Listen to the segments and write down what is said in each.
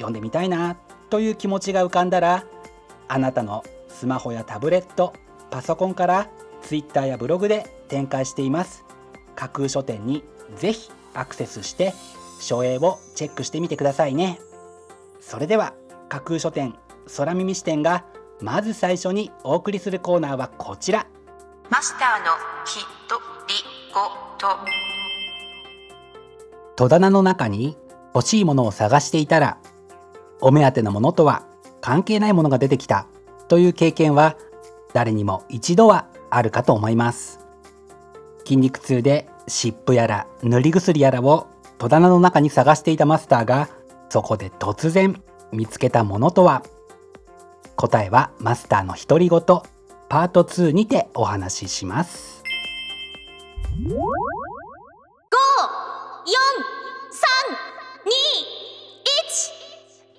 読んでみたいなという気持ちが浮かんだらあなたのスマホやタブレットパソコンから Twitter やブログで展開しています。架空書店にぜひアクセスして書影をチェックしてみてくださいね。それでは架空書店空耳視点がまず最初にお送りするコーナーはこちら。マスターのひとりごと戸棚の中に欲しいものを探していたらお目当てのものとは関係ないものが出てきたという経験は誰にも一度はあるかと思います。筋肉痛で湿布やら塗り薬やらを戸棚の中に探していたマスターがそこで突然見つけたものとは？答えはマスターの独り言パート2にてお話しします。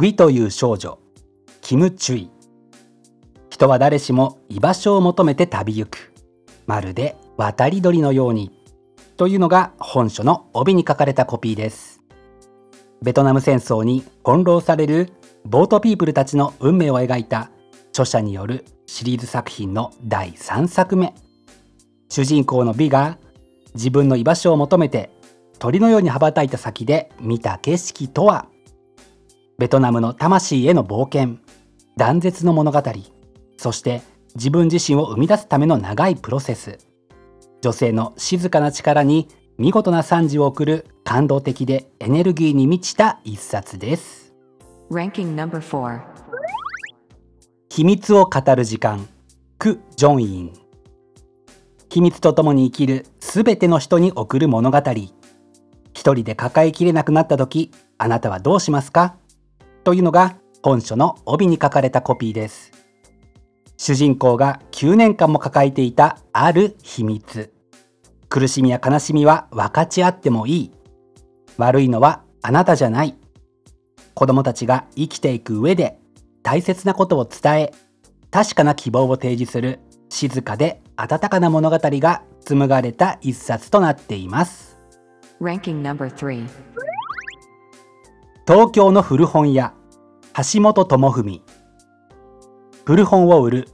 ウィという少女キム・チュイ。人は誰しも居場所を求めて旅行く。まるで渡り鳥のように。というのが本書の帯に書かれたコピーです。ベトナム戦争に翻弄されるボートピープルたちの運命を描いた著者によるシリーズ作品の第3作目。主人公の美が自分の居場所を求めて鳥のように羽ばたいた先で見た景色とは？ベトナムの魂への冒険断絶の物語そして自分自身を生み出すための長いプロセス。女性の静かな力に見事な賛辞を送る感動的でエネルギーに満ちた一冊です。Ranking number 4秘密を語る時間ク・ジョンイン。秘密とともに生きるすべての人に送る物語。一人で抱えきれなくなった時あなたはどうしますか？というのが本書の帯に書かれたコピーです。主人公が9年間も抱えていたある秘密。苦しみや悲しみは分かち合ってもいい。悪いのはあなたじゃない。子供たちが生きていく上で大切なことを伝え確かな希望を提示する静かで温かな物語が紡がれた一冊となっています。東京の古本屋橋本智文。古本を売る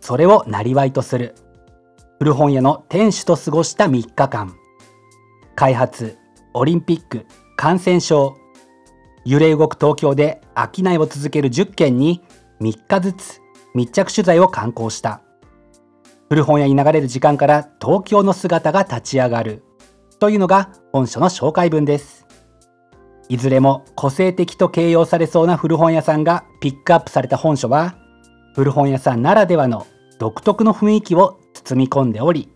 それを生りとする。古本屋の店主と過ごした3日間。開発オリンピック感染症。揺れ動く東京で商いを続ける10件に3日ずつ密着取材を敢行した。古本屋に流れる時間から東京の姿が立ち上がる。というのが本書の紹介文です。いずれも個性的と形容されそうな古本屋さんがピックアップされた本書は古本屋さんならではの独特の雰囲気を包み込んでおり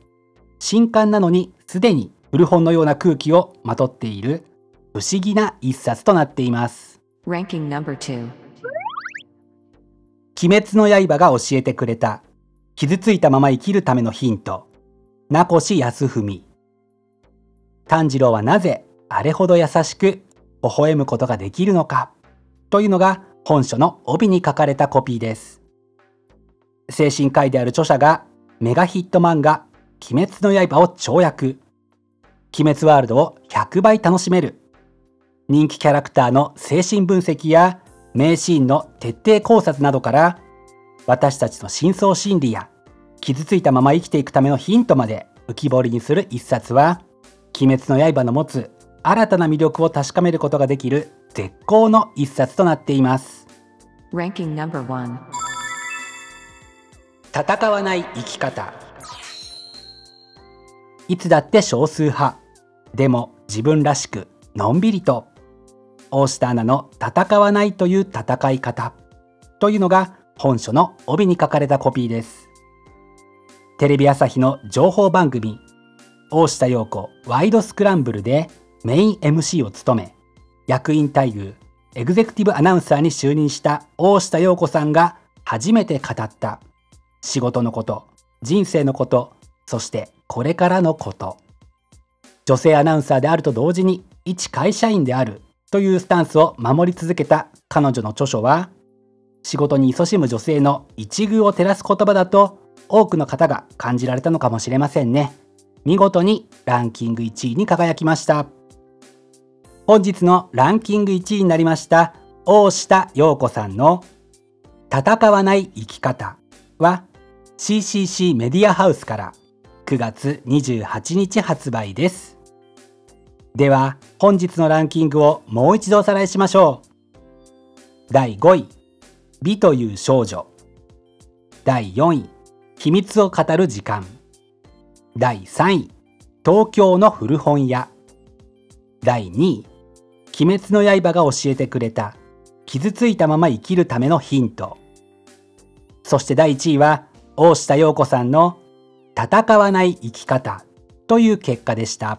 新刊なのにすでに古本のような空気をまとっている不思議な一冊となっています。Ranking number 2鬼滅の刃が教えてくれた。傷ついたまま生きるためのヒント。名越康文。炭治郎はなぜあれほど優しく微笑むことができるのか？というのが本書の帯に書かれたコピーです。精神科医である著者がメガヒット漫画鬼滅の刃を跳躍。鬼滅ワールドを100倍楽しめる。人気キャラクターの精神分析や名シーンの徹底考察などから私たちの深層心理や傷ついたまま生きていくためのヒントまで浮き彫りにする一冊は鬼滅の刃の持つ新たな魅力を確かめることができる絶好の一冊となっています.戦わない生き方。いつだって少数派。でも自分らしくのんびりと。大下アナの戦わないという戦い方。というのが本書の帯に書かれたコピーです。テレビ朝日の情報番組大下陽子ワイドスクランブルでメイン MC を務め役員待遇エグゼクティブアナウンサーに就任した大下陽子さんが初めて語った仕事のこと人生のことそしてこれからのこと。女性アナウンサーであると同時に一会社員であるというスタンスを守り続けた彼女の著書は仕事に勤しむ女性の一遇を照らす言葉だと多くの方が感じられたのかもしれませんね。見事にランキング1位に輝きました。本日のランキング1位になりました大下陽子さんの戦わない生き方は CCC メディアハウスから9月28日発売です。では本日のランキングをもう一度おさらいしましょう。第5位美という少女。第4位秘密を語る時間。第3位東京の古本屋。第2位鬼滅の刃が教えてくれた。傷ついたまま生きるためのヒント。そして第1位は大下陽子さんの戦わない生き方。という結果でした。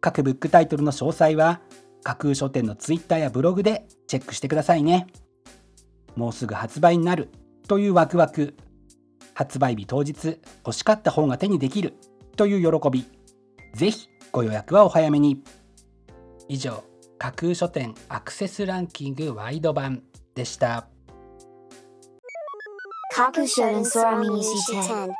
各ブックタイトルの詳細は架空書店のツイッターやブログでチェックしてくださいね。もうすぐ発売になる。というワクワク。発売日当日欲しかった本が手にできる。という喜び。ぜひご予約はお早めに。以上架空書店アクセスランキングワイド版でした。架空書店空耳視点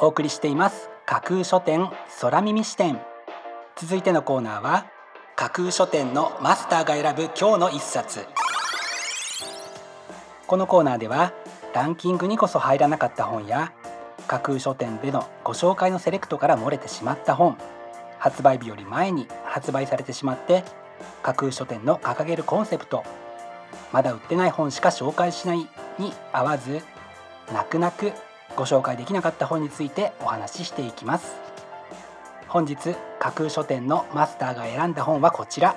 お送りしています架空書店空耳視点続いてのコーナーは架空書店のマスターが選ぶ今日の一冊。このコーナーではランキングにこそ入らなかった本や架空書店でのご紹介のセレクトから漏れてしまった本。発売日より前に発売されてしまって架空書店の掲げるコンセプトまだ売ってない本しか紹介しないに合わず泣く泣くご紹介できなかった本についてお話ししていきます。本日架空書店のマスターが選んだ本はこちら。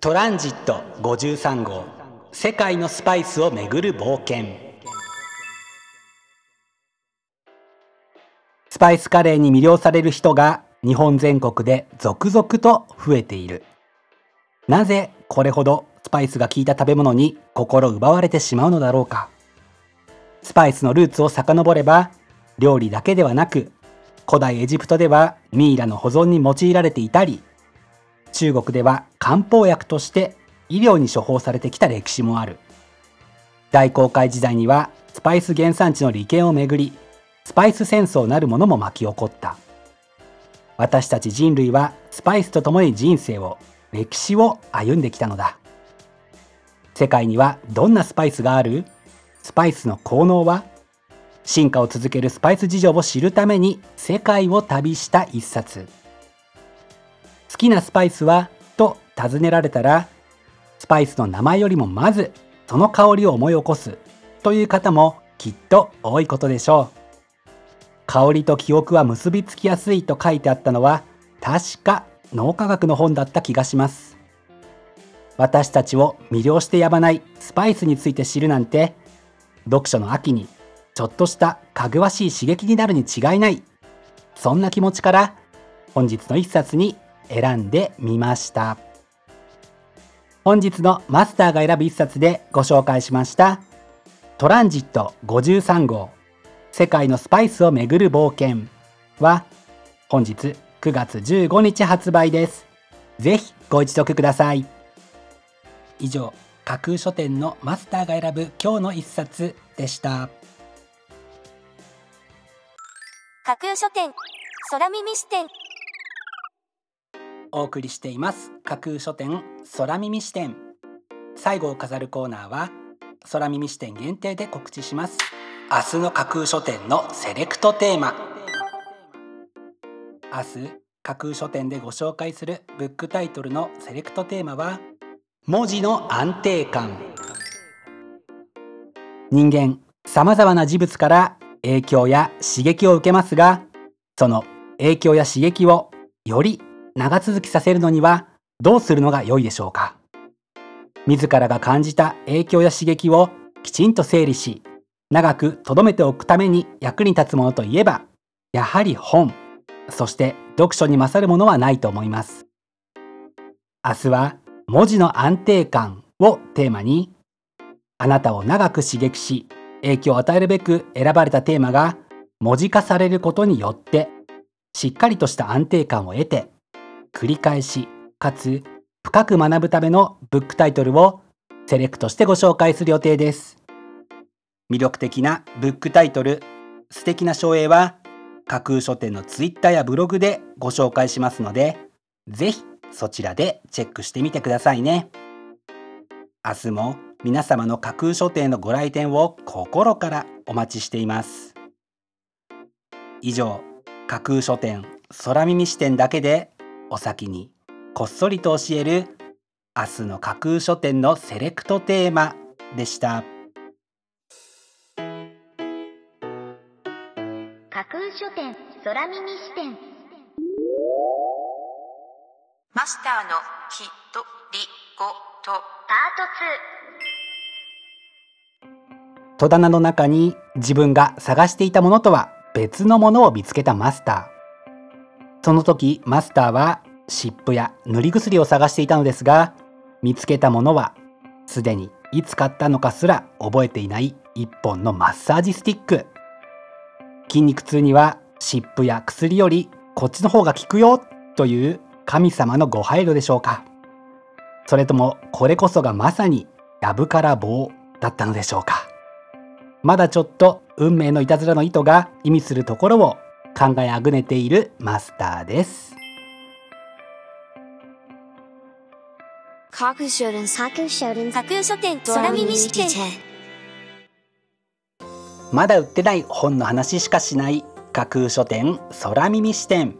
トランジット53号。世界のスパイスをめぐる冒険。スパイスカレーに魅了される人が日本全国で続々と増えている。なぜこれほどスパイスが効いた食べ物に心奪われてしまうのだろうか。スパイスのルーツを遡れば料理だけではなく古代エジプトではミイラの保存に用いられていたり中国では漢方薬として医療に処方されてきた歴史もある。大航海時代にはスパイス原産地の利権をめぐりスパイス戦争なるものも巻き起こった。私たち人類はスパイスとともに人生を歴史を歩んできたのだ。世界にはどんなスパイスがある？スパイスの効能は？進化を続けるスパイス事情を知るために世界を旅した一冊。好きなスパイスは？と尋ねられたらスパイスの名前よりもまずその香りを思い起こすという方もきっと多いことでしょう。香りと記憶は結びつきやすいと書いてあったのは確か脳科学の本だった気がします。私たちを魅了してやまないスパイスについて知るなんて読書の秋にちょっとしたかぐわしい刺激になるに違いない。そんな気持ちから本日の一冊に選んでみました。本日のマスターが選ぶ一冊でご紹介しました。トランジット53号。世界のスパイスをめぐる冒険は本日9月15日発売です。ぜひご一読ください。以上架空書店のマスターが選ぶ今日の一冊でした。架空書店空耳視点。お送りしています。架空書店空耳視点。最後を飾るコーナーは空耳視点限定で告知します明日の架空書店のセレクトテーマ。明日架空書店でご紹介するブックタイトルのセレクトテーマは文字の安定感。人間さまざまな事物から影響や刺激を受けますがその影響や刺激をより長続きさせるのにはどうするのが良いでしょうか。自らが感じた影響や刺激をきちんと整理し長く留めておくために役に立つものといえばやはり本。そして読書に勝るものはないと思います。明日は文字の安定感をテーマにあなたを長く刺激し影響を与えるべく選ばれたテーマが文字化されることによってしっかりとした安定感を得て繰り返しかつ深く学ぶためのブックタイトルをセレクトしてご紹介する予定です。魅力的なブックタイトル。素敵な書影は架空書店のツイッターやブログでご紹介しますのでぜひそちらでチェックしてみてくださいね。明日も皆様の架空書店のご来店を心からお待ちしています。以上架空書店空耳視点だけでお先にこっそりと教える明日の架空書店のセレクトテーマでした。書店空耳視点。マスターのきとりごと。パート戸棚の中に自分が探していたものとは別のものを見つけたマスター。その時マスターは湿布や塗り薬を探していたのですが見つけたものはすでにいつ買ったのかすら覚えていない一本のマッサージスティック筋肉痛には湿布や薬よりこっちの方が効くよという神様のご配慮でしょうか。それともこれこそがまさにやぶから棒だったのでしょうか。まだちょっと運命のいたずらの意図が意味するところを考えあぐねているマスターです。架空書店架空書店架空書店空耳視点まだ売ってない本の話しかしない架空書店空耳視点。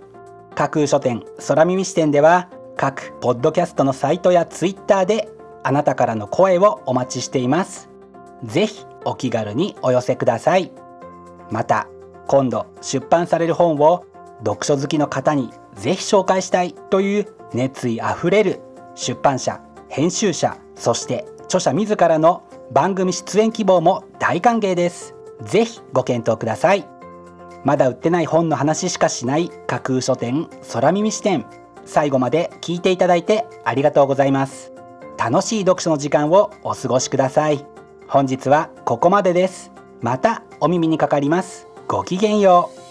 架空書店空耳視点では各ポッドキャストのサイトやツイッターであなたからの声をお待ちしています。ぜひお気軽にお寄せください。また今度出版される本を読書好きの方にぜひ紹介したいという熱意あふれる出版社編集者そして著者自らの番組出演希望も大歓迎です。ぜひご検討ください。まだ売ってない本の話しかしない。架空書店空耳視点。最後まで聞いていただいてありがとうございます。楽しい読書の時間をお過ごしください。本日はここまでです。またお耳にかかります。ごきげんよう。